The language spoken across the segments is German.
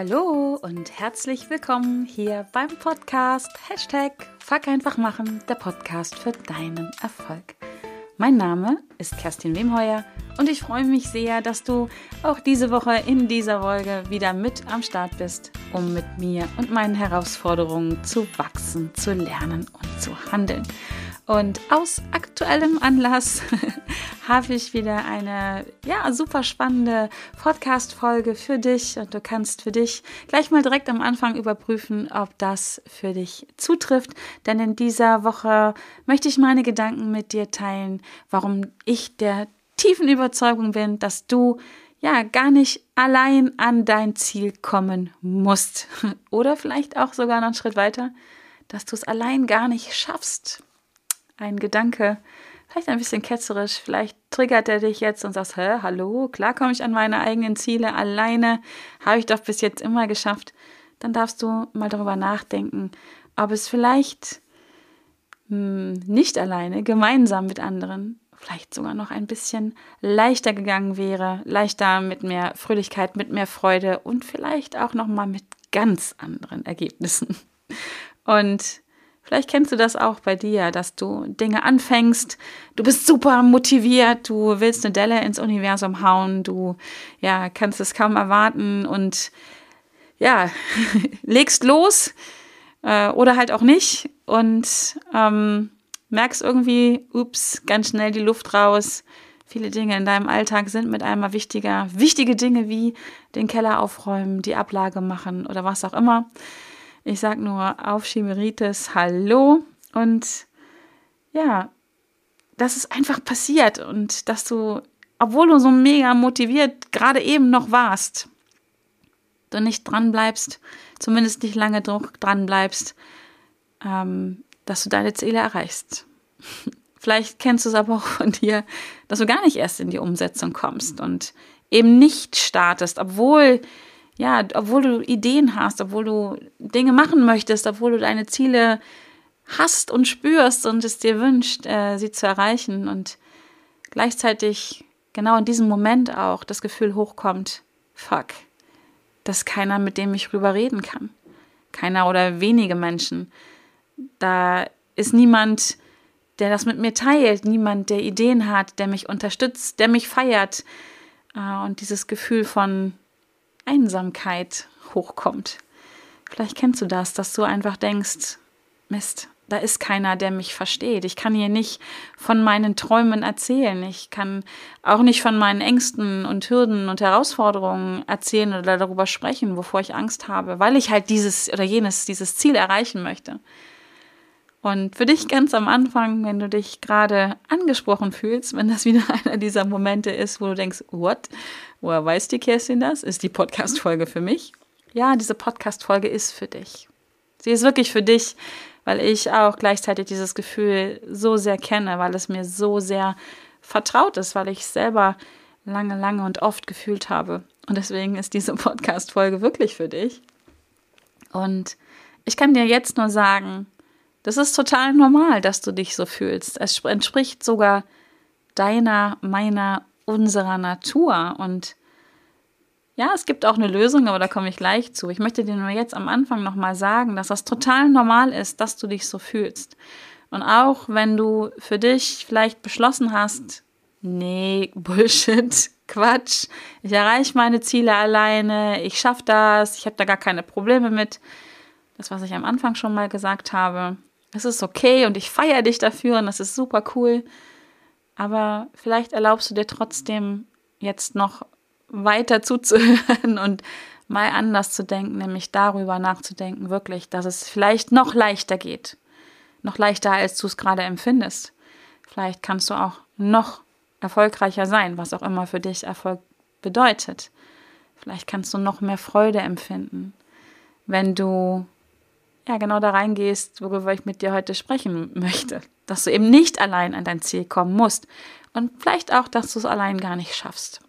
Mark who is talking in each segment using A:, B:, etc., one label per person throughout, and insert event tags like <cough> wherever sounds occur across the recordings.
A: Hallo und herzlich willkommen hier beim Podcast Hashtag Fuck einfach machen, der Podcast für deinen Erfolg. Mein Name ist Kerstin Wemheuer und ich freue mich sehr, dass du auch diese Woche in dieser Folge wieder mit am Start bist, um mit mir und meinen Herausforderungen zu wachsen, zu lernen und zu handeln. Und aus aktuellem Anlass <laughs> habe ich wieder eine ja super spannende Podcast Folge für dich. Und du kannst für dich gleich mal direkt am Anfang überprüfen, ob das für dich zutrifft, denn in dieser Woche möchte ich meine Gedanken mit dir teilen, warum ich der tiefen Überzeugung bin, dass du ja gar nicht allein an dein Ziel kommen musst. <laughs> Oder vielleicht auch sogar noch einen Schritt weiter, dass du es allein gar nicht schaffst ein Gedanke, vielleicht ein bisschen ketzerisch, vielleicht triggert er dich jetzt und sagst, hä, hallo, klar komme ich an meine eigenen Ziele alleine, habe ich doch bis jetzt immer geschafft. Dann darfst du mal darüber nachdenken, ob es vielleicht hm, nicht alleine, gemeinsam mit anderen, vielleicht sogar noch ein bisschen leichter gegangen wäre, leichter mit mehr Fröhlichkeit, mit mehr Freude und vielleicht auch noch mal mit ganz anderen Ergebnissen. Und Vielleicht kennst du das auch bei dir, dass du Dinge anfängst, du bist super motiviert, du willst eine Delle ins Universum hauen, du ja, kannst es kaum erwarten und ja, <laughs> legst los äh, oder halt auch nicht und ähm, merkst irgendwie, ups, ganz schnell die Luft raus. Viele Dinge in deinem Alltag sind mit einmal wichtiger. Wichtige Dinge wie den Keller aufräumen, die Ablage machen oder was auch immer. Ich sage nur auf Chimeritis Hallo und ja, dass es einfach passiert und dass du, obwohl du so mega motiviert gerade eben noch warst, du nicht dran bleibst, zumindest nicht lange dran bleibst, ähm, dass du deine Ziele erreichst. <laughs> Vielleicht kennst du es aber auch von dir, dass du gar nicht erst in die Umsetzung kommst und eben nicht startest, obwohl ja, obwohl du Ideen hast, obwohl du Dinge machen möchtest, obwohl du deine Ziele hast und spürst und es dir wünscht, äh, sie zu erreichen und gleichzeitig genau in diesem Moment auch das Gefühl hochkommt, fuck, dass keiner, mit dem ich rüber reden kann. Keiner oder wenige Menschen. Da ist niemand, der das mit mir teilt, niemand, der Ideen hat, der mich unterstützt, der mich feiert. Äh, und dieses Gefühl von Einsamkeit hochkommt. Vielleicht kennst du das, dass du einfach denkst, Mist, da ist keiner, der mich versteht. Ich kann hier nicht von meinen Träumen erzählen. Ich kann auch nicht von meinen Ängsten und Hürden und Herausforderungen erzählen oder darüber sprechen, wovor ich Angst habe, weil ich halt dieses oder jenes, dieses Ziel erreichen möchte. Und für dich ganz am Anfang, wenn du dich gerade angesprochen fühlst, wenn das wieder <laughs> einer dieser Momente ist, wo du denkst, what? Woher weiß die Kerstin das? Ist die Podcast-Folge für mich? Ja, diese Podcast-Folge ist für dich. Sie ist wirklich für dich, weil ich auch gleichzeitig dieses Gefühl so sehr kenne, weil es mir so sehr vertraut ist, weil ich es selber lange, lange und oft gefühlt habe. Und deswegen ist diese Podcast-Folge wirklich für dich. Und ich kann dir jetzt nur sagen, das ist total normal, dass du dich so fühlst. Es entspricht sogar deiner, meiner, unserer Natur. Und ja, es gibt auch eine Lösung, aber da komme ich gleich zu. Ich möchte dir nur jetzt am Anfang nochmal sagen, dass das total normal ist, dass du dich so fühlst. Und auch wenn du für dich vielleicht beschlossen hast, nee, <laughs> Bullshit, Quatsch, ich erreiche meine Ziele alleine, ich schaffe das, ich habe da gar keine Probleme mit. Das, was ich am Anfang schon mal gesagt habe, es ist okay und ich feiere dich dafür und das ist super cool. Aber vielleicht erlaubst du dir trotzdem jetzt noch weiter zuzuhören <laughs> und mal anders zu denken, nämlich darüber nachzudenken, wirklich, dass es vielleicht noch leichter geht. Noch leichter, als du es gerade empfindest. Vielleicht kannst du auch noch erfolgreicher sein, was auch immer für dich Erfolg bedeutet. Vielleicht kannst du noch mehr Freude empfinden, wenn du ja genau da reingehst, worüber ich mit dir heute sprechen möchte. Dass du eben nicht allein an dein Ziel kommen musst und vielleicht auch, dass du es allein gar nicht schaffst.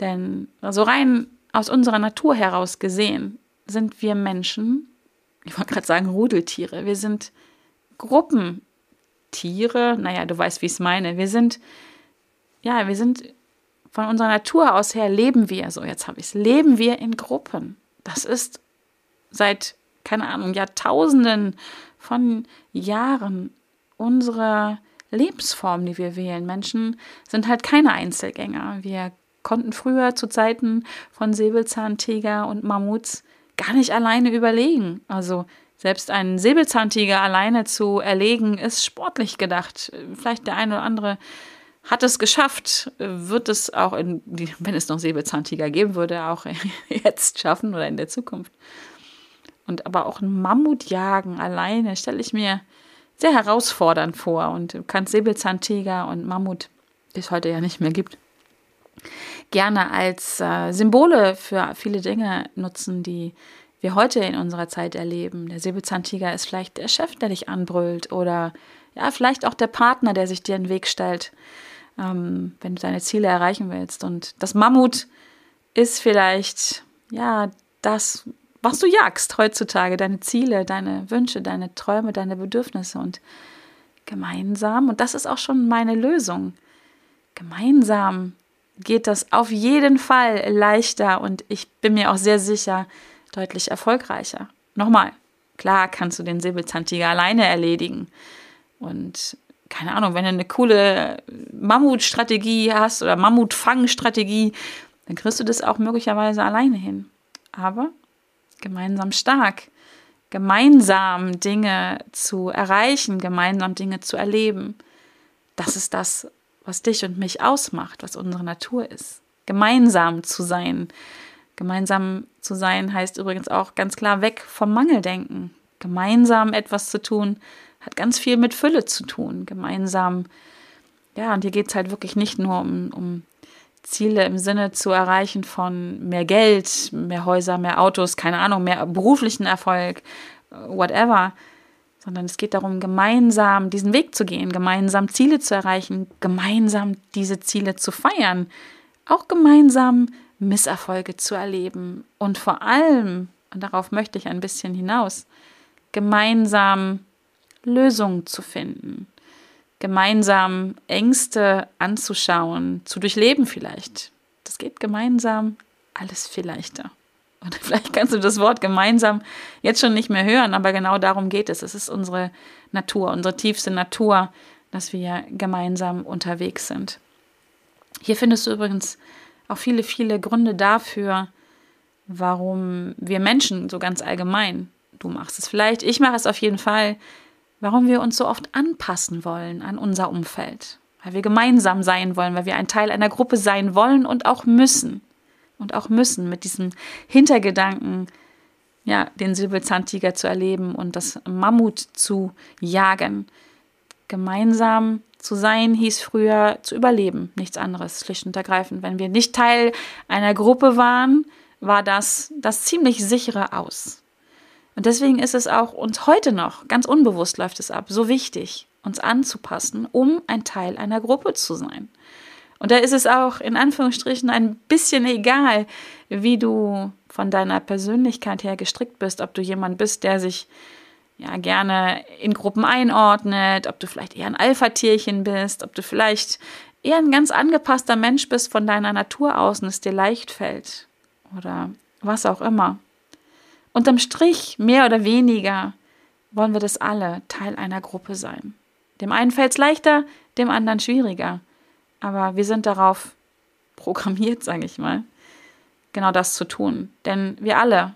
A: Denn so rein aus unserer Natur heraus gesehen sind wir Menschen, ich wollte gerade sagen Rudeltiere, wir sind Gruppentiere, naja, du weißt, wie ich es meine. Wir sind, ja, wir sind von unserer Natur aus her leben wir, so jetzt habe ich es, leben wir in Gruppen. Das ist seit, keine Ahnung, Jahrtausenden von Jahren unsere Lebensform, die wir wählen. Menschen sind halt keine Einzelgänger. Wir konnten früher zu Zeiten von Säbelzahntiger und Mammuts gar nicht alleine überlegen. Also selbst einen Säbelzahntiger alleine zu erlegen, ist sportlich gedacht. Vielleicht der eine oder andere hat es geschafft, wird es auch, in, wenn es noch Säbelzahntiger geben würde, auch <laughs> jetzt schaffen oder in der Zukunft. Und aber auch ein Mammut jagen alleine stelle ich mir sehr herausfordernd vor. Und du kannst Säbelzahntiger und Mammut, die es heute ja nicht mehr gibt, gerne als äh, Symbole für viele Dinge nutzen, die wir heute in unserer Zeit erleben. Der Säbelzahntiger ist vielleicht der Chef, der dich anbrüllt oder ja, vielleicht auch der Partner, der sich dir in den Weg stellt, ähm, wenn du deine Ziele erreichen willst. Und das Mammut ist vielleicht ja das, was du jagst heutzutage, deine Ziele, deine Wünsche, deine Träume, deine Bedürfnisse und gemeinsam, und das ist auch schon meine Lösung, gemeinsam geht das auf jeden Fall leichter und ich bin mir auch sehr sicher deutlich erfolgreicher. Nochmal, klar kannst du den Säbelzahntiger alleine erledigen und keine Ahnung, wenn du eine coole Mammutstrategie hast oder Mammutfangstrategie, dann kriegst du das auch möglicherweise alleine hin. Aber gemeinsam stark, gemeinsam Dinge zu erreichen, gemeinsam Dinge zu erleben. Das ist das, was dich und mich ausmacht, was unsere Natur ist. Gemeinsam zu sein. Gemeinsam zu sein heißt übrigens auch ganz klar weg vom Mangeldenken. Gemeinsam etwas zu tun hat ganz viel mit Fülle zu tun. Gemeinsam, ja, und hier geht es halt wirklich nicht nur um, um Ziele im Sinne zu erreichen von mehr Geld, mehr Häuser, mehr Autos, keine Ahnung, mehr beruflichen Erfolg, whatever, sondern es geht darum, gemeinsam diesen Weg zu gehen, gemeinsam Ziele zu erreichen, gemeinsam diese Ziele zu feiern, auch gemeinsam Misserfolge zu erleben. Und vor allem, und darauf möchte ich ein bisschen hinaus, gemeinsam Lösungen zu finden gemeinsam Ängste anzuschauen, zu durchleben vielleicht. Das geht gemeinsam alles viel leichter. Und <laughs> vielleicht kannst du das Wort gemeinsam jetzt schon nicht mehr hören, aber genau darum geht es. Es ist unsere Natur, unsere tiefste Natur, dass wir gemeinsam unterwegs sind. Hier findest du übrigens auch viele, viele Gründe dafür, warum wir Menschen so ganz allgemein, du machst es vielleicht, ich mache es auf jeden Fall, warum wir uns so oft anpassen wollen an unser Umfeld, weil wir gemeinsam sein wollen, weil wir ein Teil einer Gruppe sein wollen und auch müssen. Und auch müssen mit diesem Hintergedanken, ja, den Säbelzahntiger zu erleben und das Mammut zu jagen. Gemeinsam zu sein hieß früher zu überleben, nichts anderes, schlicht und ergreifend. Wenn wir nicht Teil einer Gruppe waren, war das das ziemlich sichere Aus. Und deswegen ist es auch uns heute noch, ganz unbewusst läuft es ab, so wichtig, uns anzupassen, um ein Teil einer Gruppe zu sein. Und da ist es auch in Anführungsstrichen ein bisschen egal, wie du von deiner Persönlichkeit her gestrickt bist, ob du jemand bist, der sich ja gerne in Gruppen einordnet, ob du vielleicht eher ein Alpha-Tierchen bist, ob du vielleicht eher ein ganz angepasster Mensch bist von deiner Natur aus und es dir leicht fällt oder was auch immer. Unterm Strich, mehr oder weniger, wollen wir das alle Teil einer Gruppe sein. Dem einen fällt es leichter, dem anderen schwieriger. Aber wir sind darauf <laughs> programmiert, sage ich mal, genau das zu tun. Denn wir alle,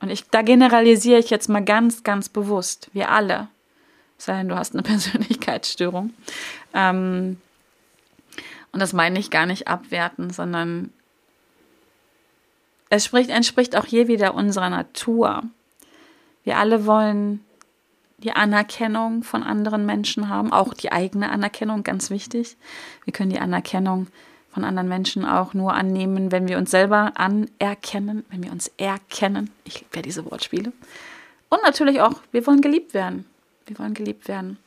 A: und ich, da generalisiere ich jetzt mal ganz, ganz bewusst, wir alle, sei denn du hast eine <laughs> Persönlichkeitsstörung, ähm, und das meine ich gar nicht abwerten, sondern es spricht, entspricht auch hier wieder unserer Natur. Wir alle wollen die Anerkennung von anderen Menschen haben, auch die eigene Anerkennung, ganz wichtig. Wir können die Anerkennung von anderen Menschen auch nur annehmen, wenn wir uns selber anerkennen, wenn wir uns erkennen. Ich liebe ja diese Wortspiele. Und natürlich auch, wir wollen geliebt werden. Wir wollen geliebt werden.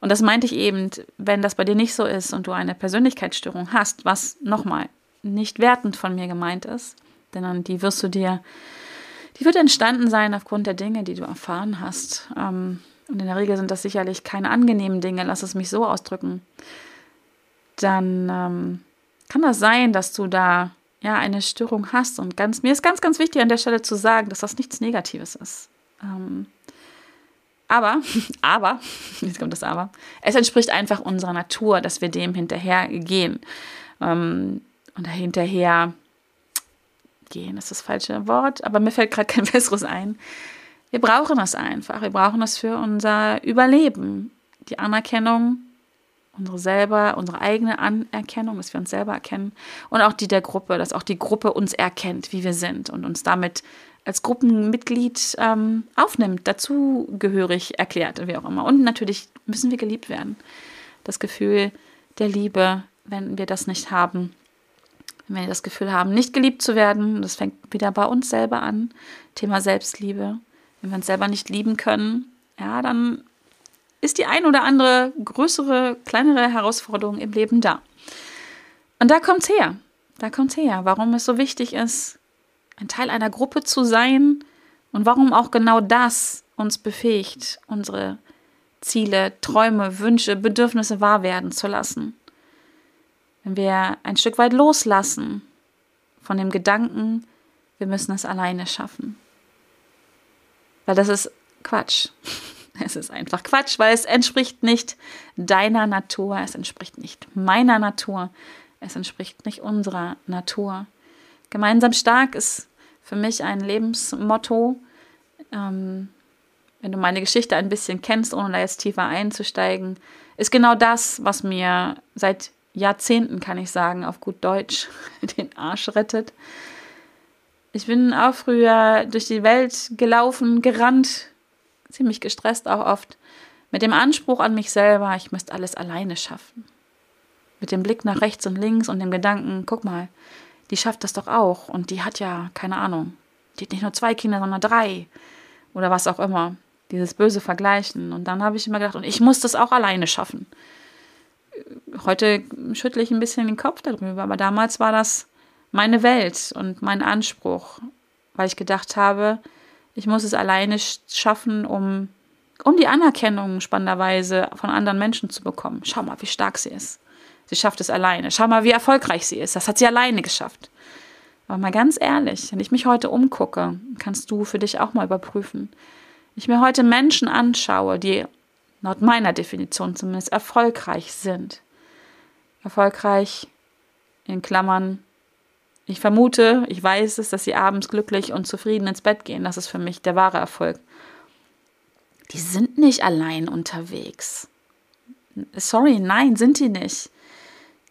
A: Und das meinte ich eben, wenn das bei dir nicht so ist und du eine Persönlichkeitsstörung hast, was nochmal nicht wertend von mir gemeint ist, denn die wirst du dir, die wird entstanden sein aufgrund der Dinge, die du erfahren hast. Ähm, und in der Regel sind das sicherlich keine angenehmen Dinge, lass es mich so ausdrücken. Dann ähm, kann das sein, dass du da ja eine Störung hast und ganz mir ist ganz ganz wichtig an der Stelle zu sagen, dass das nichts Negatives ist. Ähm, aber, <laughs> aber, <laughs> jetzt kommt das Aber, es entspricht einfach unserer Natur, dass wir dem hinterher gehen. Ähm, und dahinterher gehen ist das falsche Wort, aber mir fällt gerade kein <laughs> besseres ein. Wir brauchen das einfach. Wir brauchen das für unser Überleben. Die Anerkennung, unsere selber, unsere eigene Anerkennung, dass wir uns selber erkennen und auch die der Gruppe, dass auch die Gruppe uns erkennt, wie wir sind und uns damit als Gruppenmitglied ähm, aufnimmt, dazugehörig erklärt, wie auch immer. Und natürlich müssen wir geliebt werden. Das Gefühl der Liebe, wenn wir das nicht haben, wenn wir das Gefühl haben, nicht geliebt zu werden, das fängt wieder bei uns selber an, Thema Selbstliebe. Wenn wir uns selber nicht lieben können, ja, dann ist die ein oder andere größere, kleinere Herausforderung im Leben da. Und da kommt's her. Da kommt's her, warum es so wichtig ist, ein Teil einer Gruppe zu sein und warum auch genau das uns befähigt, unsere Ziele, Träume, Wünsche, Bedürfnisse wahr werden zu lassen. Wenn wir ein Stück weit loslassen von dem Gedanken, wir müssen es alleine schaffen. Weil das ist Quatsch. <laughs> Es ist einfach Quatsch, weil es entspricht nicht deiner Natur, es entspricht nicht meiner Natur, es entspricht nicht unserer Natur. Gemeinsam stark ist für mich ein Lebensmotto. Ähm, wenn du meine Geschichte ein bisschen kennst, ohne da jetzt tiefer einzusteigen, ist genau das, was mir seit Jahrzehnten, kann ich sagen, auf gut Deutsch <laughs> den Arsch rettet. Ich bin auch früher durch die Welt gelaufen, gerannt, ziemlich gestresst auch oft, mit dem Anspruch an mich selber, ich müsste alles alleine schaffen. Mit dem Blick nach rechts und links und dem Gedanken, guck mal, die schafft das doch auch. Und die hat ja, keine Ahnung, die hat nicht nur zwei Kinder, sondern drei. Oder was auch immer. Dieses böse Vergleichen. Und dann habe ich immer gedacht, und ich muss das auch alleine schaffen. Heute schüttle ich ein bisschen den Kopf darüber, aber damals war das meine Welt und mein Anspruch, weil ich gedacht habe, ich muss es alleine schaffen, um, um die Anerkennung spannenderweise von anderen Menschen zu bekommen. Schau mal, wie stark sie ist. Sie schafft es alleine. Schau mal, wie erfolgreich sie ist. Das hat sie alleine geschafft. Aber mal ganz ehrlich, wenn ich mich heute umgucke, kannst du für dich auch mal überprüfen. Ich mir heute Menschen anschaue, die laut meiner Definition zumindest erfolgreich sind. Erfolgreich in Klammern. Ich vermute, ich weiß es, dass sie abends glücklich und zufrieden ins Bett gehen. Das ist für mich der wahre Erfolg. Die sind nicht allein unterwegs. Sorry, nein, sind die nicht.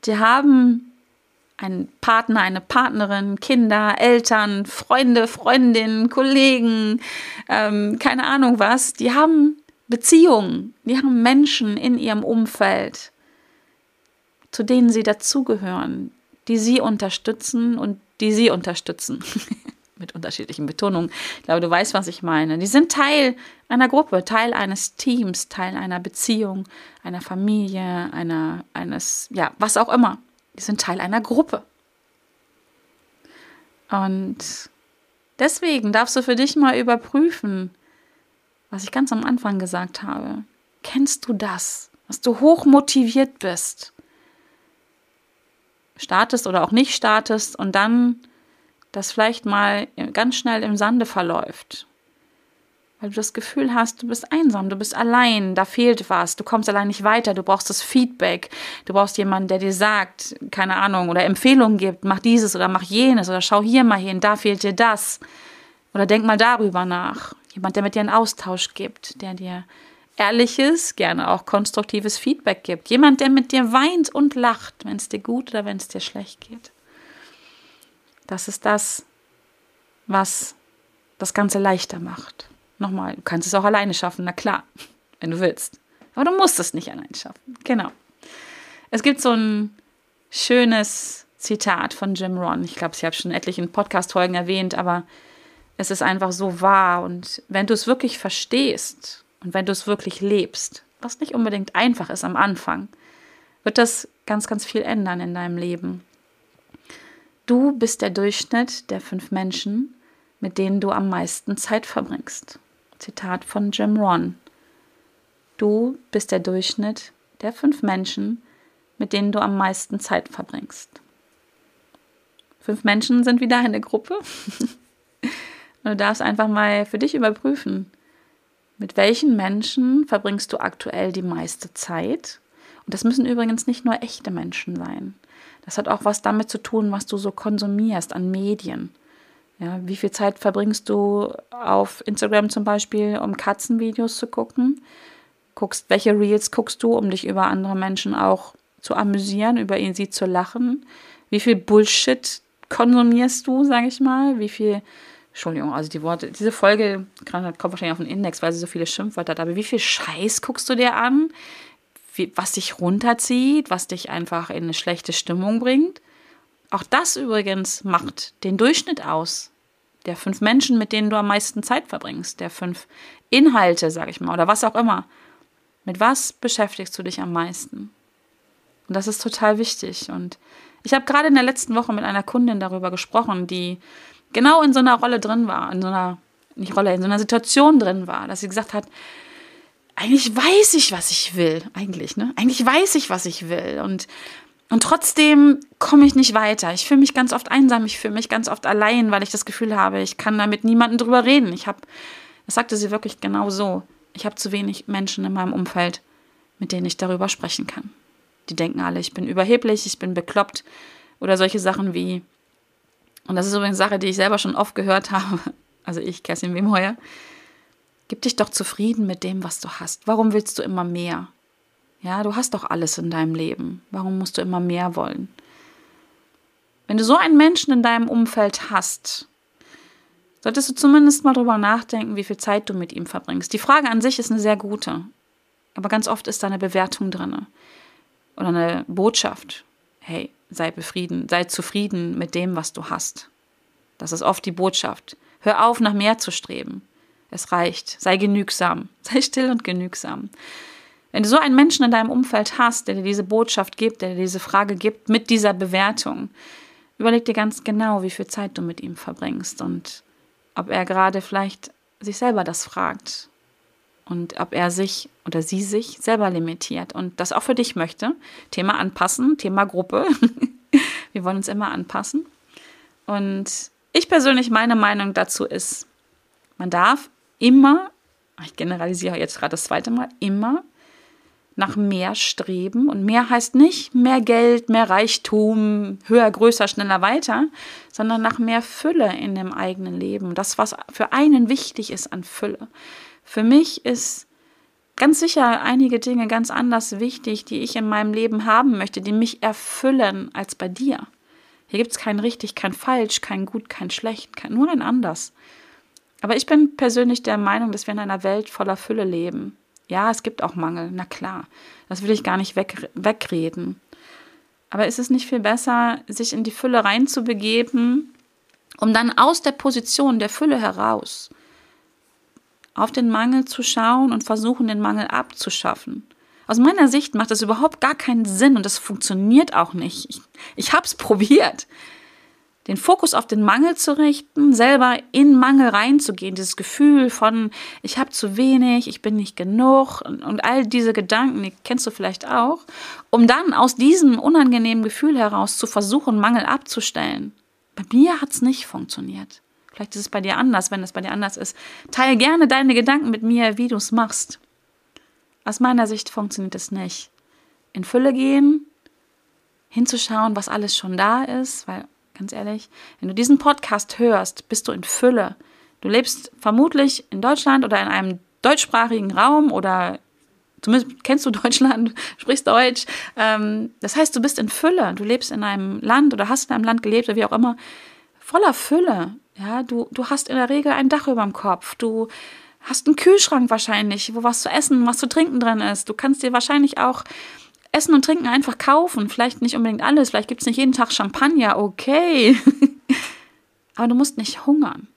A: Die haben einen Partner, eine Partnerin, Kinder, Eltern, Freunde, Freundinnen, Kollegen, ähm, keine Ahnung was. Die haben Beziehungen, die haben Menschen in ihrem Umfeld, zu denen sie dazugehören, die sie unterstützen und die sie unterstützen. <laughs> Mit unterschiedlichen Betonungen. Ich glaube, du weißt, was ich meine. Die sind Teil einer Gruppe, Teil eines Teams, Teil einer Beziehung, einer Familie, einer, eines, ja, was auch immer. Die sind Teil einer Gruppe. Und deswegen darfst du für dich mal überprüfen, was ich ganz am Anfang gesagt habe. Kennst du das, dass du hoch motiviert bist? Startest oder auch nicht startest und dann das vielleicht mal ganz schnell im Sande verläuft. Weil du das Gefühl hast, du bist einsam, du bist allein, da fehlt was, du kommst allein nicht weiter, du brauchst das Feedback, du brauchst jemanden, der dir sagt, keine Ahnung, oder Empfehlungen gibt, mach dieses oder mach jenes oder schau hier mal hin, da fehlt dir das. Oder denk mal darüber nach. Jemand, der mit dir einen Austausch gibt, der dir ehrliches, gerne auch konstruktives Feedback gibt. Jemand, der mit dir weint und lacht, wenn es dir gut oder wenn es dir schlecht geht. Das ist das, was das Ganze leichter macht. Nochmal, du kannst es auch alleine schaffen, na klar, <laughs> wenn du willst. Aber du musst es nicht allein schaffen. Genau. Es gibt so ein schönes Zitat von Jim Ron. Ich glaube, ich habe schon etlichen Podcast-Folgen erwähnt, aber es ist einfach so wahr. Und wenn du es wirklich verstehst und wenn du es wirklich lebst, was nicht unbedingt einfach ist am Anfang, wird das ganz, ganz viel ändern in deinem Leben. Du bist der Durchschnitt der fünf Menschen, mit denen du am meisten Zeit verbringst. Zitat von Jim Ron. Du bist der Durchschnitt der fünf Menschen, mit denen du am meisten Zeit verbringst. Fünf Menschen sind wieder eine Gruppe. Und <laughs> du darfst einfach mal für dich überprüfen, mit welchen Menschen verbringst du aktuell die meiste Zeit? Und das müssen übrigens nicht nur echte Menschen sein. Das hat auch was damit zu tun, was du so konsumierst an Medien. Ja, wie viel Zeit verbringst du auf Instagram zum Beispiel, um Katzenvideos zu gucken? Guckst, welche Reels guckst du, um dich über andere Menschen auch zu amüsieren, über sie zu lachen? Wie viel Bullshit konsumierst du, sage ich mal? Wie viel Entschuldigung, also die Worte, diese Folge kommt wahrscheinlich auf den Index, weil sie so viele Schimpfwörter hat, aber wie viel Scheiß guckst du dir an? Wie, was dich runterzieht, was dich einfach in eine schlechte Stimmung bringt? Auch das übrigens macht den Durchschnitt aus. Der fünf Menschen, mit denen du am meisten Zeit verbringst, der fünf Inhalte, sag ich mal, oder was auch immer. Mit was beschäftigst du dich am meisten? Und das ist total wichtig. Und ich habe gerade in der letzten Woche mit einer Kundin darüber gesprochen, die genau in so einer Rolle drin war, in so einer, nicht Rolle, in so einer Situation drin war, dass sie gesagt hat, eigentlich weiß ich, was ich will, eigentlich, ne? Eigentlich weiß ich, was ich will und und trotzdem komme ich nicht weiter. Ich fühle mich ganz oft einsam, ich fühle mich ganz oft allein, weil ich das Gefühl habe, ich kann da mit niemandem drüber reden. Ich habe, das sagte sie wirklich genau so, ich habe zu wenig Menschen in meinem Umfeld, mit denen ich darüber sprechen kann. Die denken alle, ich bin überheblich, ich bin bekloppt oder solche Sachen wie, und das ist übrigens eine Sache, die ich selber schon oft gehört habe, <laughs> also ich, Kerstin Wemheuer, gib dich doch zufrieden mit dem, was du hast. Warum willst du immer mehr? Ja, du hast doch alles in deinem Leben. Warum musst du immer mehr wollen? Wenn du so einen Menschen in deinem Umfeld hast, solltest du zumindest mal drüber nachdenken, wie viel Zeit du mit ihm verbringst. Die Frage an sich ist eine sehr gute, aber ganz oft ist da eine Bewertung drin oder eine Botschaft. Hey, sei befrieden, sei zufrieden mit dem, was du hast. Das ist oft die Botschaft. Hör auf, nach mehr zu streben. Es reicht. Sei genügsam. <laughs> Sei still und genügsam. Wenn du so einen Menschen in deinem Umfeld hast, der dir diese Botschaft gibt, der dir diese Frage gibt, mit dieser Bewertung, überleg dir ganz genau, wie viel Zeit du mit ihm verbringst und ob er gerade vielleicht sich selber das fragt und ob er sich oder sie sich selber limitiert und das auch für dich möchte. Thema anpassen, Thema Gruppe. <laughs> Wir wollen uns immer anpassen. Und ich persönlich, meine Meinung dazu ist, man darf immer, ich generalisiere jetzt gerade das zweite Mal, immer nach mehr streben. Und mehr heißt nicht mehr Geld, mehr Reichtum, höher, größer, schneller, weiter, sondern nach mehr Fülle in dem eigenen Leben. Das, was für einen wichtig ist an Fülle. Für mich ist ganz sicher einige Dinge ganz anders wichtig, die ich in meinem Leben haben möchte, die mich erfüllen als bei dir. Hier gibt es kein richtig, kein falsch, kein gut, kein schlecht, kein, nur ein anders. Aber ich bin persönlich der Meinung, dass wir in einer Welt voller Fülle leben. Ja, es gibt auch Mangel, na klar. Das will ich gar nicht weg, wegreden. Aber ist es nicht viel besser, sich in die Fülle reinzubegeben, um dann aus der Position der Fülle heraus auf den Mangel zu schauen und versuchen, den Mangel abzuschaffen. Aus meiner Sicht macht das überhaupt gar keinen Sinn und das funktioniert auch nicht. Ich, ich habe es <laughs> probiert. Den Fokus auf den Mangel zu richten, selber in Mangel reinzugehen, dieses Gefühl von, ich habe zu wenig, ich bin nicht genug und, und all diese Gedanken, die kennst du vielleicht auch, um dann aus diesem unangenehmen Gefühl heraus zu versuchen, Mangel abzustellen. Bei mir hat es nicht funktioniert. Vielleicht ist es bei dir anders, wenn es bei dir anders ist. Teile gerne deine Gedanken mit mir, wie du es machst. Aus meiner Sicht funktioniert es nicht. In Fülle gehen, hinzuschauen, was alles schon da ist, weil ganz ehrlich, wenn du diesen Podcast hörst, bist du in Fülle. Du lebst vermutlich in Deutschland oder in einem deutschsprachigen Raum oder zumindest kennst du <laughs> Deutschland, sprichst Deutsch. Ähm, das heißt, du bist in Fülle. Du lebst in einem Land oder hast in einem Land gelebt oder wie auch immer, voller Fülle. Ja, du, du hast in der Regel ein Dach über dem Kopf. Du hast einen Kühlschrank wahrscheinlich, wo was zu essen, was zu trinken drin ist. Du kannst dir wahrscheinlich auch Essen und Trinken einfach kaufen. Vielleicht nicht unbedingt alles. Vielleicht gibt es nicht jeden Tag Champagner. Okay. <laughs> Aber du musst nicht hungern.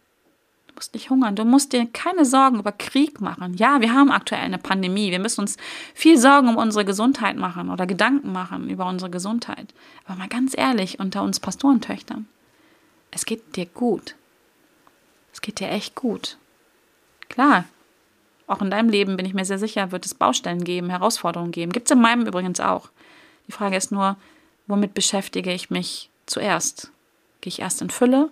A: Du musst nicht hungern. Du musst dir keine Sorgen über Krieg machen. Ja, wir haben aktuell eine Pandemie. Wir müssen uns viel Sorgen um unsere Gesundheit machen oder Gedanken machen über unsere Gesundheit. Aber mal ganz ehrlich, unter uns Pastorentöchtern, es geht dir gut. Es geht dir echt gut. Klar, auch in deinem Leben bin ich mir sehr sicher, wird es Baustellen geben, Herausforderungen geben. Gibt es in meinem übrigens auch. Die Frage ist nur, womit beschäftige ich mich zuerst? Gehe ich erst in Fülle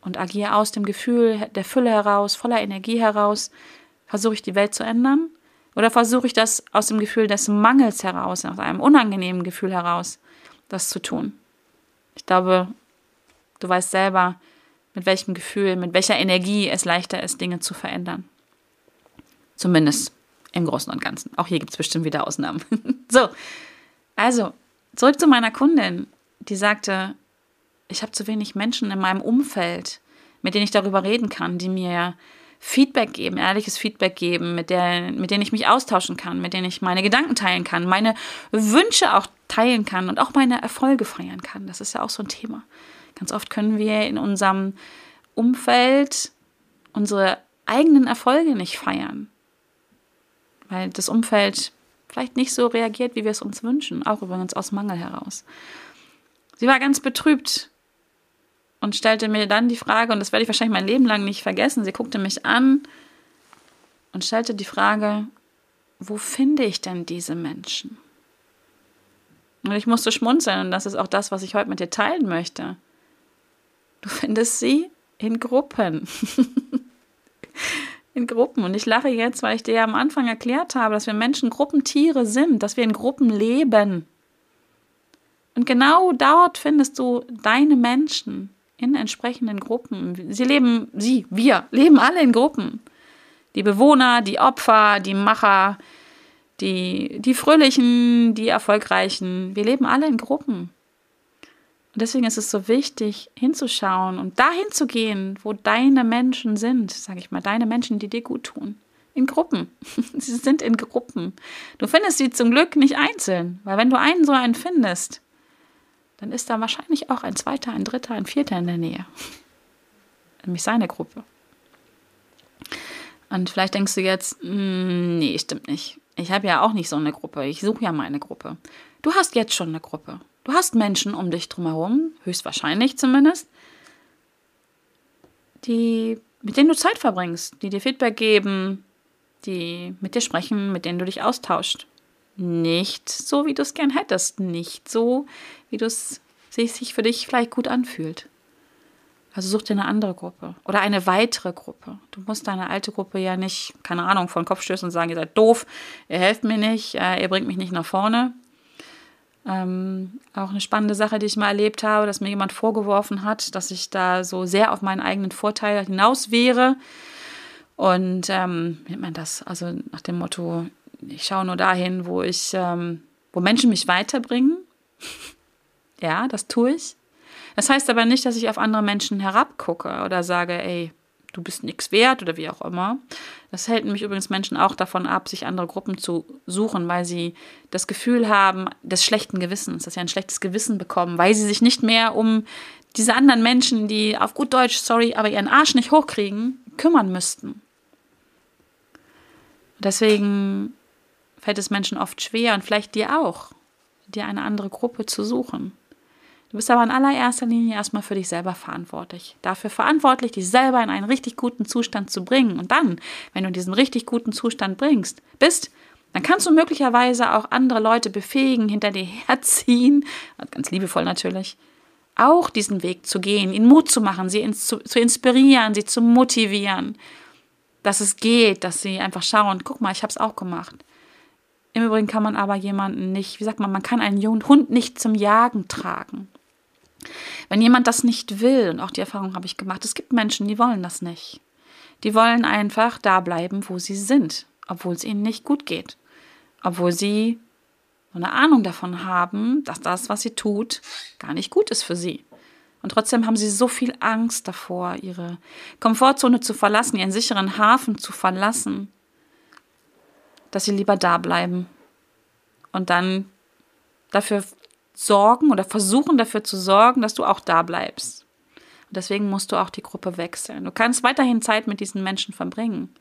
A: und agiere aus dem Gefühl der Fülle heraus, voller Energie heraus, versuche ich die Welt zu ändern? Oder versuche ich das aus dem Gefühl des Mangels heraus, aus einem unangenehmen Gefühl heraus, das zu tun? Ich glaube, du weißt selber, mit welchem Gefühl, mit welcher Energie es leichter ist, Dinge zu verändern. Zumindest im Großen und Ganzen. Auch hier gibt es bestimmt wieder Ausnahmen. <laughs> so, also zurück zu meiner Kundin, die sagte, ich habe zu wenig Menschen in meinem Umfeld, mit denen ich darüber reden kann, die mir Feedback geben, ehrliches Feedback geben, mit, der, mit denen ich mich austauschen kann, mit denen ich meine Gedanken teilen kann, meine Wünsche auch teilen kann und auch meine Erfolge feiern kann. Das ist ja auch so ein Thema. Ganz oft können wir in unserem Umfeld unsere eigenen Erfolge nicht feiern, weil das Umfeld vielleicht nicht so reagiert, wie wir es uns wünschen, auch übrigens aus Mangel heraus. Sie war ganz betrübt und stellte mir dann die Frage, und das werde ich wahrscheinlich mein Leben lang nicht vergessen, sie guckte mich an und stellte die Frage, wo finde ich denn diese Menschen? Und ich musste schmunzeln und das ist auch das, was ich heute mit dir teilen möchte. Du findest sie in Gruppen. <laughs> in Gruppen. Und ich lache jetzt, weil ich dir ja am Anfang erklärt habe, dass wir Menschen Gruppentiere sind, dass wir in Gruppen leben. Und genau dort findest du deine Menschen in entsprechenden Gruppen. Sie leben, sie, wir leben alle in Gruppen. Die Bewohner, die Opfer, die Macher, die, die Fröhlichen, die Erfolgreichen. Wir leben alle in Gruppen. Und deswegen ist es so wichtig, hinzuschauen und dahin zu gehen, wo deine Menschen sind, sage ich mal, deine Menschen, die dir gut tun. In Gruppen. <laughs> sie sind in Gruppen. Du findest sie zum Glück nicht einzeln, weil wenn du einen so einen findest, dann ist da wahrscheinlich auch ein zweiter, ein dritter, ein vierter in der Nähe. <laughs> Nämlich seine Gruppe. Und vielleicht denkst du jetzt, mm, nee, stimmt nicht. Ich habe ja auch nicht so eine Gruppe. Ich suche ja meine Gruppe. Du hast jetzt schon eine Gruppe. Du hast Menschen um dich drumherum, höchstwahrscheinlich zumindest, die, mit denen du Zeit verbringst, die dir Feedback geben, die mit dir sprechen, mit denen du dich austauscht. Nicht so, wie du es gern hättest, nicht so, wie du es sich für dich vielleicht gut anfühlt. Also such dir eine andere Gruppe oder eine weitere Gruppe. Du musst deine alte Gruppe ja nicht, keine Ahnung, vor den Kopf stößen und sagen, ihr seid doof, ihr helft mir nicht, äh, ihr bringt mich nicht nach vorne. Ähm, auch eine spannende Sache, die ich mal erlebt habe, dass mir jemand vorgeworfen hat, dass ich da so sehr auf meinen eigenen Vorteil hinaus wäre. Und ähm, nennt man das? Also nach dem Motto, ich schaue nur dahin, wo ich, ähm, wo Menschen mich weiterbringen. <laughs> ja, das tue ich. Das heißt aber nicht, dass ich auf andere Menschen herabgucke oder sage, ey, du bist nichts wert oder wie auch immer. Das hält nämlich übrigens Menschen auch davon ab, sich andere Gruppen zu suchen, weil sie das Gefühl haben des schlechten Gewissens, dass sie ein schlechtes Gewissen bekommen, weil sie sich nicht mehr um diese anderen Menschen, die auf gut Deutsch, sorry, aber ihren Arsch nicht hochkriegen, kümmern müssten. Deswegen fällt es Menschen oft schwer und vielleicht dir auch, dir eine andere Gruppe zu suchen. Du bist aber in allererster Linie erstmal für dich selber verantwortlich. Dafür verantwortlich, dich selber in einen richtig guten Zustand zu bringen. Und dann, wenn du diesen richtig guten Zustand bringst, bist, dann kannst du möglicherweise auch andere Leute befähigen, hinter dir herziehen, <laughs> ganz liebevoll natürlich, auch diesen Weg zu gehen, ihnen Mut zu machen, sie zu, zu inspirieren, sie zu motivieren, dass es geht, dass sie einfach schauen, guck mal, ich habe es auch gemacht. Im Übrigen kann man aber jemanden nicht, wie sagt man, man kann einen Hund nicht zum Jagen tragen. Wenn jemand das nicht will, und auch die Erfahrung habe ich gemacht, es gibt Menschen, die wollen das nicht. Die wollen einfach da bleiben, wo sie sind, obwohl es ihnen nicht gut geht. Obwohl sie eine Ahnung davon haben, dass das, was sie tut, gar nicht gut ist für sie. Und trotzdem haben sie so viel Angst davor, ihre Komfortzone zu verlassen, ihren sicheren Hafen zu verlassen, dass sie lieber da bleiben und dann dafür sorgen oder versuchen dafür zu sorgen, dass du auch da bleibst. Und deswegen musst du auch die Gruppe wechseln. Du kannst weiterhin Zeit mit diesen Menschen verbringen,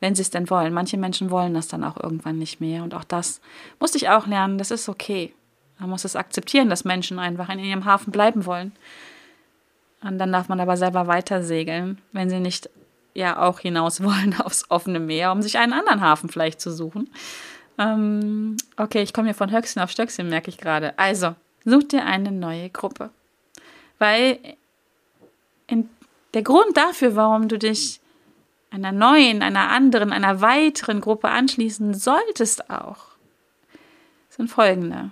A: wenn sie es denn wollen. Manche Menschen wollen das dann auch irgendwann nicht mehr. Und auch das musste ich auch lernen, das ist okay. Man muss es akzeptieren, dass Menschen einfach in ihrem Hafen bleiben wollen. Und dann darf man aber selber weiter segeln, wenn sie nicht ja auch hinaus <laughs> wollen aufs offene Meer, um sich einen anderen Hafen vielleicht zu suchen. Ähm, okay, ich komme hier von Höchstchen auf Stöckchen, merke ich gerade. Also, such dir eine neue Gruppe. Weil der Grund dafür, warum du dich einer neuen, einer anderen, einer weiteren Gruppe anschließen solltest auch, sind folgende.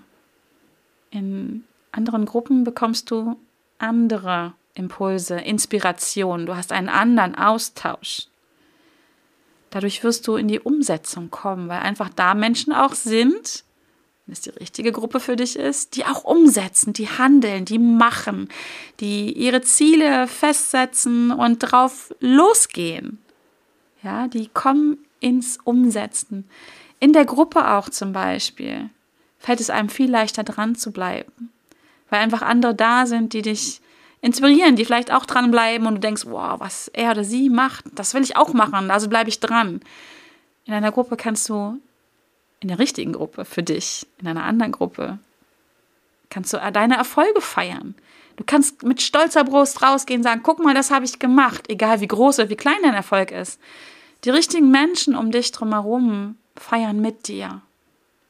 A: In anderen Gruppen bekommst du andere Impulse, Inspiration, du hast einen anderen Austausch. Dadurch wirst du in die Umsetzung kommen, weil einfach da Menschen auch sind, wenn es die richtige Gruppe für dich ist, die auch umsetzen, die handeln, die machen, die ihre Ziele festsetzen und drauf losgehen. Ja, die kommen ins Umsetzen. In der Gruppe auch zum Beispiel fällt es einem viel leichter dran zu bleiben, weil einfach andere da sind, die dich inspirieren, die vielleicht auch dranbleiben und du denkst, wow, was er oder sie macht, das will ich auch machen, also bleibe ich dran. In einer Gruppe kannst du, in der richtigen Gruppe für dich, in einer anderen Gruppe, kannst du deine Erfolge feiern. Du kannst mit stolzer Brust rausgehen und sagen, guck mal, das habe ich gemacht, egal wie groß oder wie klein dein Erfolg ist. Die richtigen Menschen um dich drumherum feiern mit dir.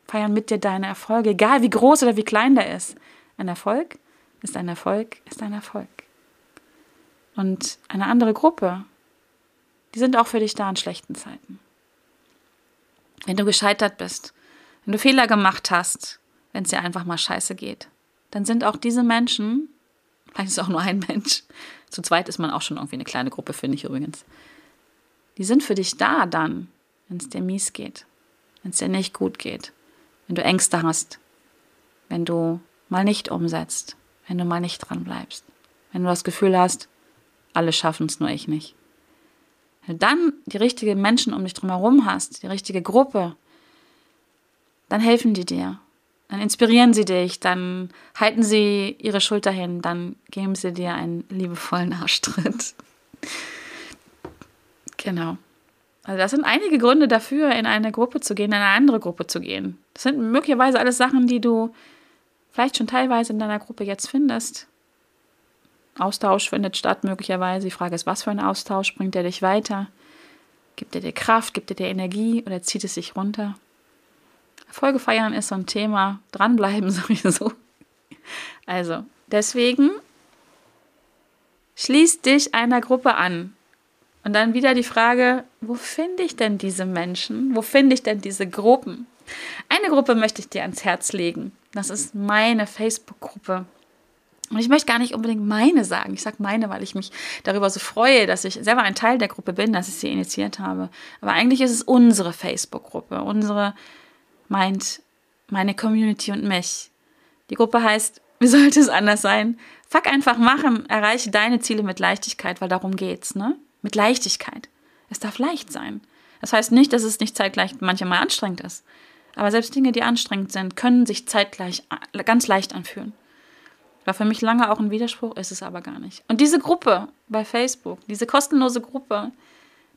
A: Feiern mit dir deine Erfolge, egal wie groß oder wie klein der ist. Ein Erfolg ist ein Erfolg, ist ein Erfolg. Und eine andere Gruppe, die sind auch für dich da in schlechten Zeiten. Wenn du gescheitert bist, wenn du Fehler gemacht hast, wenn es dir einfach mal scheiße geht, dann sind auch diese Menschen, vielleicht ist es auch nur ein <laughs> Mensch, zu zweit ist man auch schon irgendwie eine kleine Gruppe, finde ich übrigens, die sind für dich da dann, wenn es dir mies geht, wenn es dir nicht gut geht, wenn du Ängste hast, wenn du mal nicht umsetzt, wenn du mal nicht dran bleibst. Wenn du das Gefühl hast, alle schaffen es, nur ich nicht. Wenn du dann die richtigen Menschen um dich drumherum hast, die richtige Gruppe, dann helfen die dir. Dann inspirieren sie dich, dann halten sie ihre Schulter hin, dann geben sie dir einen liebevollen Arschtritt. genau. Also das sind einige Gründe dafür, in eine Gruppe zu gehen, in eine andere Gruppe zu gehen. Das sind möglicherweise alles Sachen, die du vielleicht schon teilweise in deiner Gruppe jetzt findest. Austausch findet statt möglicherweise. Die Frage ist, was für ein Austausch bringt er dich weiter? Gibt er dir Kraft, gibt er dir Energie oder zieht es sich runter? Erfolge feiern ist so ein Thema. Dranbleiben <laughs> sowieso. Also, deswegen schließ dich einer Gruppe an. Und dann wieder die Frage, wo finde ich denn diese Menschen? Wo finde ich denn diese Gruppen? Eine Gruppe möchte ich dir ans Herz legen. Das ist meine Facebook-Gruppe. Und ich möchte gar nicht unbedingt meine sagen. Ich sage meine, weil ich mich darüber so freue, dass ich selber ein Teil der Gruppe bin, dass ich sie initiiert habe. Aber eigentlich ist es unsere Facebook-Gruppe. Unsere meint meine Community und mich. Die Gruppe heißt, wie sollte es anders sein? Fuck einfach machen, erreiche deine Ziele mit Leichtigkeit, weil darum geht's, ne? Mit Leichtigkeit. Es darf leicht sein. Das heißt nicht, dass es nicht zeitgleich manchmal anstrengend ist. Aber selbst Dinge, die anstrengend sind, können sich zeitgleich ganz leicht anfühlen. War für mich lange auch ein Widerspruch, ist es aber gar nicht. Und diese Gruppe bei Facebook, diese kostenlose Gruppe,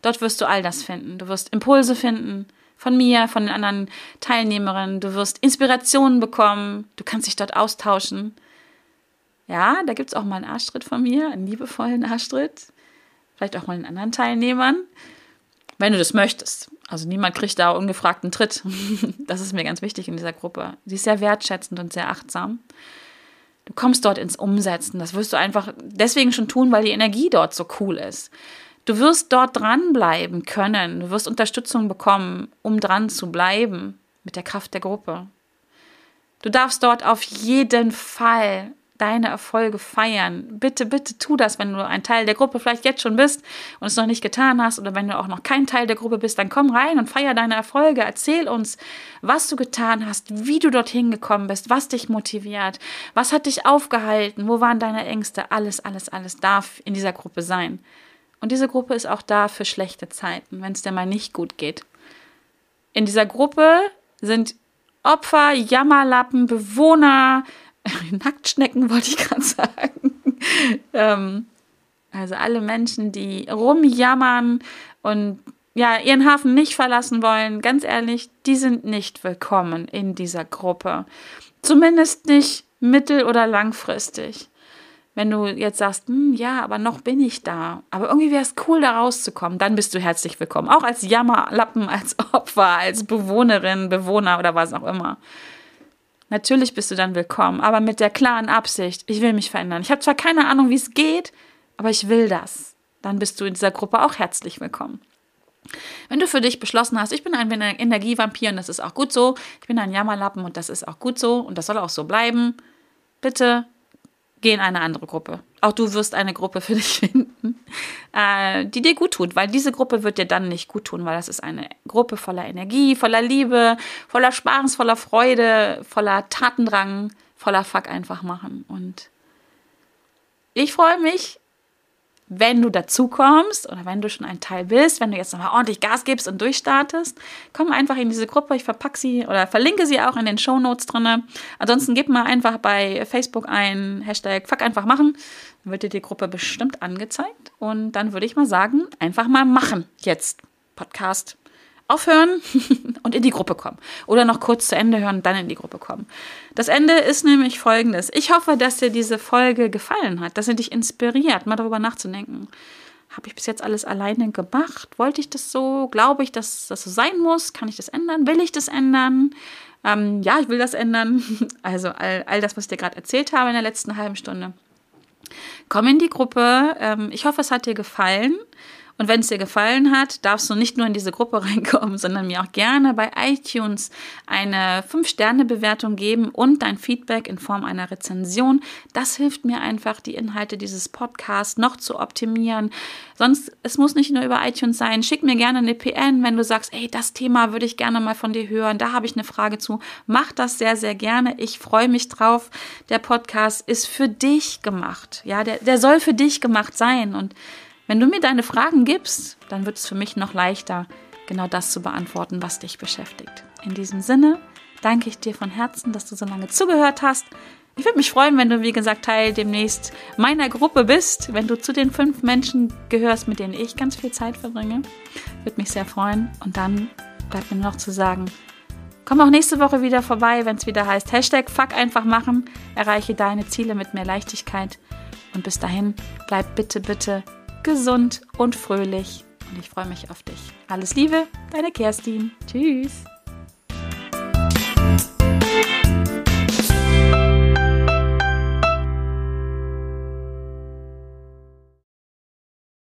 A: dort wirst du all das finden. Du wirst Impulse finden von mir, von den anderen Teilnehmerinnen. Du wirst Inspirationen bekommen. Du kannst dich dort austauschen. Ja, da gibt es auch mal einen Arschtritt von mir, einen liebevollen Arschtritt. Vielleicht auch mal einen anderen Teilnehmern wenn du das möchtest. Also niemand kriegt da ungefragten Tritt. <laughs> Das ist mir ganz wichtig in dieser Gruppe. Sie ist sehr wertschätzend und sehr achtsam. Du kommst dort ins Umsetzen. Das wirst du einfach deswegen schon tun, weil die Energie dort so cool ist. Du wirst dort dranbleiben können. Du wirst Unterstützung bekommen, um dran zu bleiben mit der Kraft der Gruppe. Du darfst dort auf jeden Fall deine Erfolge feiern. Bitte, bitte tu das, wenn du ein Teil der Gruppe vielleicht jetzt schon bist und es noch nicht getan hast oder wenn du auch noch kein Teil der Gruppe bist, dann komm rein und feier deine Erfolge. Erzähl uns, was du getan hast, wie du dorthin gekommen bist, was dich motiviert, was hat dich aufgehalten, wo waren deine Ängste. Alles, alles, alles darf in dieser Gruppe sein. Und diese Gruppe ist auch da für schlechte Zeiten, wenn es dir mal nicht gut geht. In dieser Gruppe sind Opfer, Jammerlappen, Bewohner, <laughs> Nacktschnecken wollte ich gerade sagen. ähm, also alle Menschen, die rumjammern und ja, ihren Hafen nicht verlassen wollen, ganz ehrlich, die sind nicht willkommen in dieser Gruppe. Zumindest nicht mittel- oder langfristig. Wenn du jetzt sagst, hm, ja, aber noch bin ich da, aber irgendwie wäre es cool, da rauszukommen, dann bist du herzlich willkommen. Auch als Jammerlappen, <laughs> als Opfer, als Bewohnerin, Bewohner oder was auch immer. Natürlich bist du dann willkommen, aber mit der klaren Absicht, ich will mich verändern. Ich habe zwar keine Ahnung, wie es geht, aber ich will das. Dann bist du in dieser Gruppe auch herzlich willkommen. Wenn du für dich beschlossen hast, ich bin ein Energievampir und das ist auch gut so, ich bin ein Jammerlappen und das ist auch gut so und das soll auch so bleiben, bitte geh in eine andere Gruppe. Auch du wirst eine Gruppe für dich <laughs> finden, äh, die dir gut tut, weil diese Gruppe wird dir dann nicht gut tun, weil das ist eine Gruppe voller Energie, voller Liebe, voller Spaß, voller Freude, voller Tatendrang, voller Fuck einfach machen. Und ich freue mich, wenn du dazu kommst oder wenn du schon ein Teil bist, wenn du jetzt nochmal ordentlich Gas gibst und durchstartest, komm einfach in diese Gruppe. Ich verpacke sie oder verlinke sie auch in den Show Notes drin. Ansonsten gib mal einfach bei Facebook ein Hashtag Fuck einfach machen. Dann wird dir die Gruppe bestimmt angezeigt. Und dann würde ich mal sagen, einfach mal machen jetzt. Podcast aufhören <laughs> und in die Gruppe kommen. Oder noch kurz zu Ende hören und dann in die Gruppe kommen. Das Ende ist nämlich folgendes. Ich hoffe, dass dir diese Folge gefallen hat, dass sie dich inspiriert, mal darüber nachzudenken. Habe ich bis jetzt alles alleine gemacht? Wollte ich das so? Glaube ich, dass das so sein muss? Kann ich das ändern? Will ich das ändern? Ähm, ja, ich will das ändern. <laughs> Also all, all das, was ich dir gerade erzählt habe in der letzten halben Stunde. Komm in die Gruppe. Ähm, ich hoffe, es hat dir gefallen. Und wenn es dir gefallen hat, darfst du nicht nur in diese Gruppe <laughs> reinkommen, sondern mir auch gerne bei iTunes eine 5-Sterne-Bewertung geben und dein Feedback in Form einer Rezension. Das hilft mir einfach, die Inhalte dieses Podcasts noch zu optimieren. Sonst, es muss nicht nur über iTunes sein. Schick mir gerne eine PN, wenn du sagst, ey, das Thema würde ich gerne mal von dir hören. Da habe ich eine Frage zu. Mach das sehr, sehr gerne. Ich freue mich drauf. Der Podcast ist für dich gemacht. Ja, der, der soll für dich gemacht sein. Und wenn du mir deine Fragen gibst, dann wird es für mich noch leichter, genau das zu beantworten, was dich beschäftigt. In diesem Sinne danke ich dir von Herzen, dass du so lange zugehört hast. Ich würde mich freuen, wenn du, wie gesagt, Teil demnächst meiner Gruppe bist, wenn du zu den fünf Menschen gehörst, mit denen ich ganz viel Zeit verbringe. Würde mich sehr freuen. Und dann bleibt mir noch zu sagen, komm auch nächste Woche wieder vorbei, wenn es wieder heißt Hashtag Fuck einfach machen, erreiche deine Ziele mit mehr Leichtigkeit. Und bis dahin, bleib bitte, bitte gesund und fröhlich. Und ich freue mich auf dich. Alles Liebe, deine Kerstin. Tschüss.